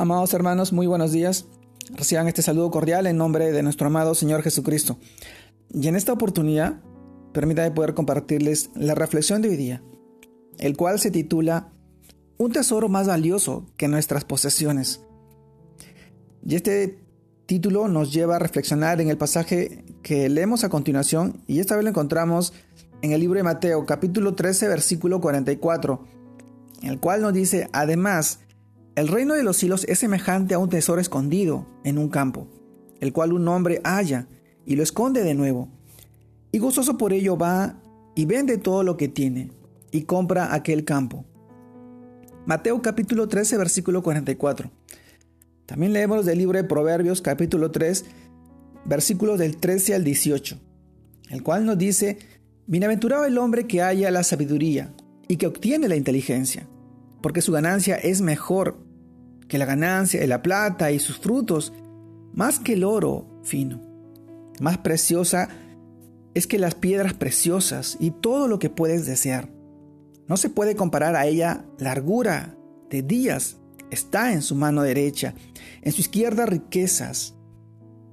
Amados hermanos, muy buenos días. Reciban este saludo cordial en nombre de nuestro amado Señor Jesucristo. Y en esta oportunidad, permítanme poder compartirles la reflexión de hoy día, el cual se titula Un tesoro más valioso que nuestras posesiones. Y este título nos lleva a reflexionar en el pasaje que leemos a continuación, y esta vez lo encontramos en el libro de Mateo, capítulo 13, versículo 44, en el cual nos dice, además, el reino de los cielos es semejante a un tesoro escondido en un campo, el cual un hombre halla y lo esconde de nuevo. Y gozoso por ello va y vende todo lo que tiene y compra aquel campo. Mateo capítulo 13 versículo 44. También leemos del libro de Proverbios capítulo 3 versículos del 13 al 18, el cual nos dice, Bienaventurado el hombre que haya la sabiduría y que obtiene la inteligencia porque su ganancia es mejor que la ganancia de la plata y sus frutos, más que el oro fino. Más preciosa es que las piedras preciosas y todo lo que puedes desear. No se puede comparar a ella largura de días. Está en su mano derecha, en su izquierda riquezas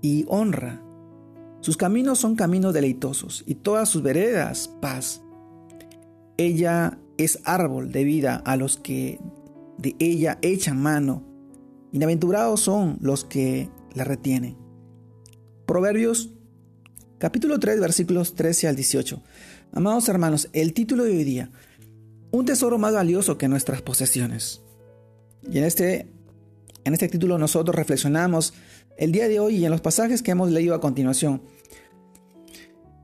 y honra. Sus caminos son caminos deleitosos y todas sus veredas paz. Ella es árbol de vida a los que de ella echan mano. Bienaventurados son los que la retienen. Proverbios capítulo 3 versículos 13 al 18. Amados hermanos, el título de hoy día, un tesoro más valioso que nuestras posesiones. Y en este, en este título nosotros reflexionamos el día de hoy y en los pasajes que hemos leído a continuación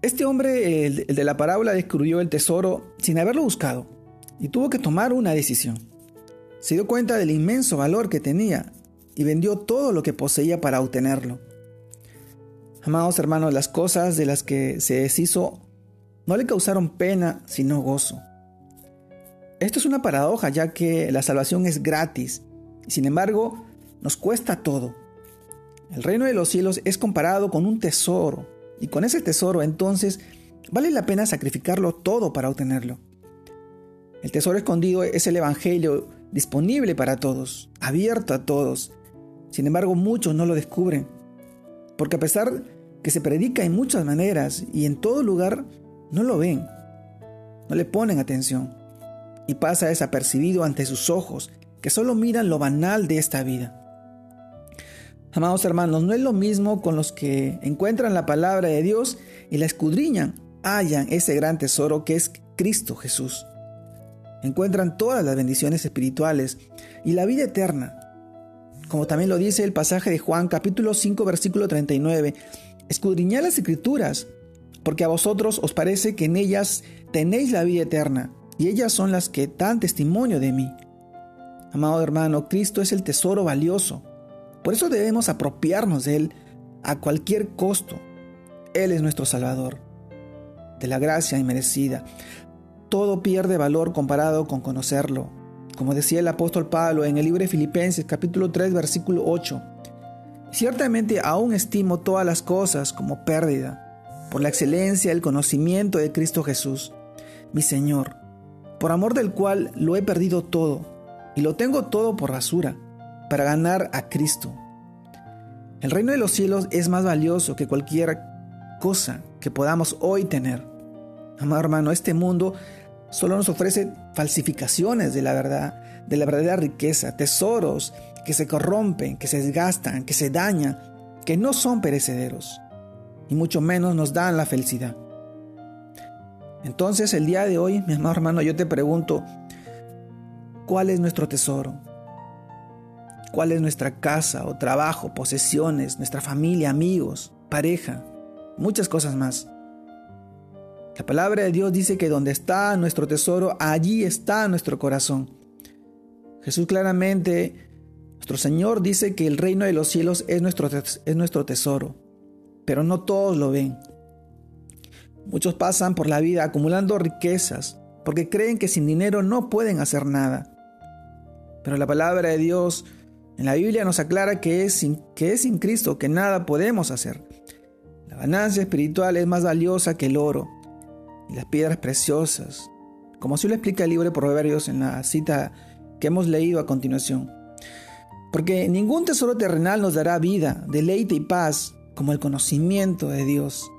este hombre, el, de la parábola, descubrió el tesoro sin haberlo buscado y tuvo que tomar una decisión. Se dio cuenta del inmenso valor que tenía y vendió todo lo que poseía para obtenerlo. Amados hermanos, las cosas de las que se deshizo no le causaron pena, sino gozo. Esto es una paradoja, ya que la salvación es gratis, y sin embargo nos cuesta todo. El reino de los cielos es comparado con un tesoro y con ese tesoro entonces vale la pena sacrificarlo todo para obtenerlo. El tesoro escondido es el Evangelio disponible para todos, abierto a todos. Sin embargo, muchos no lo descubren, porque a pesar que se predica en muchas maneras y en todo lugar, no lo ven, no le ponen atención y pasa desapercibido ante sus ojos, que solo miran lo banal de esta vida. Amados hermanos, no es lo mismo con los que encuentran la palabra de Dios y la escudriñan, hallan ese gran tesoro que es Cristo Jesús. Encuentran todas las bendiciones espirituales y la vida eterna. Como también lo dice el pasaje de Juan capítulo 5 versículo 39, escudriñad las escrituras, porque a vosotros os parece que en ellas tenéis la vida eterna, y ellas son las que dan testimonio de mí. Amado hermano, Cristo es el tesoro valioso por eso debemos apropiarnos de Él a cualquier costo. Él es nuestro Salvador, de la gracia inmerecida. Todo pierde valor comparado con conocerlo. Como decía el apóstol Pablo en el libro de Filipenses capítulo 3 versículo 8. Ciertamente aún estimo todas las cosas como pérdida por la excelencia del conocimiento de Cristo Jesús, mi Señor, por amor del cual lo he perdido todo y lo tengo todo por basura para ganar a Cristo. El reino de los cielos es más valioso que cualquier cosa que podamos hoy tener. Amado hermano, este mundo solo nos ofrece falsificaciones de la verdad, de la verdadera riqueza, tesoros que se corrompen, que se desgastan, que se dañan, que no son perecederos, y mucho menos nos dan la felicidad. Entonces, el día de hoy, mi amado hermano, yo te pregunto, ¿cuál es nuestro tesoro? cuál es nuestra casa o trabajo, posesiones, nuestra familia, amigos, pareja, muchas cosas más. La palabra de Dios dice que donde está nuestro tesoro, allí está nuestro corazón. Jesús claramente, nuestro Señor dice que el reino de los cielos es nuestro, es nuestro tesoro, pero no todos lo ven. Muchos pasan por la vida acumulando riquezas porque creen que sin dinero no pueden hacer nada. Pero la palabra de Dios en la Biblia nos aclara que es, que es sin Cristo que nada podemos hacer. La ganancia espiritual es más valiosa que el oro y las piedras preciosas, como así lo explica el libro de Proverbios en la cita que hemos leído a continuación. Porque ningún tesoro terrenal nos dará vida, deleite y paz como el conocimiento de Dios.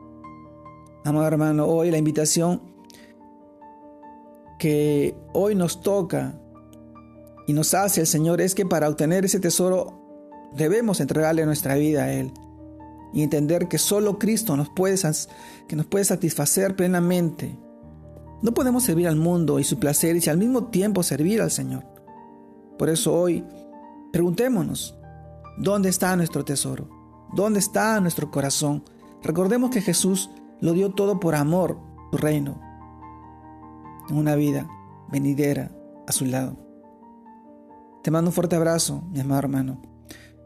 Amado hermano, hoy la invitación que hoy nos toca y nos hace el Señor es que para obtener ese tesoro debemos entregarle nuestra vida a Él y entender que solo Cristo nos puede, que nos puede satisfacer plenamente. No podemos servir al mundo y su placer y al mismo tiempo servir al Señor. Por eso hoy preguntémonos, ¿dónde está nuestro tesoro? ¿Dónde está nuestro corazón? Recordemos que Jesús lo dio todo por amor, su reino, en una vida venidera a su lado. Te mando un fuerte abrazo, mi amado hermano.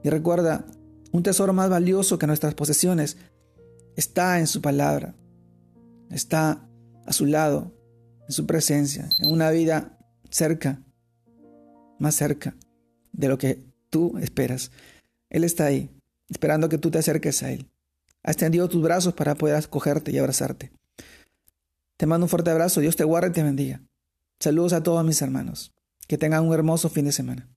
Y recuerda, un tesoro más valioso que nuestras posesiones está en su palabra, está a su lado, en su presencia, en una vida cerca, más cerca de lo que tú esperas. Él está ahí, esperando que tú te acerques a Él. Ha extendido tus brazos para poder acogerte y abrazarte. Te mando un fuerte abrazo, Dios te guarde y te bendiga. Saludos a todos mis hermanos. Que tengan un hermoso fin de semana.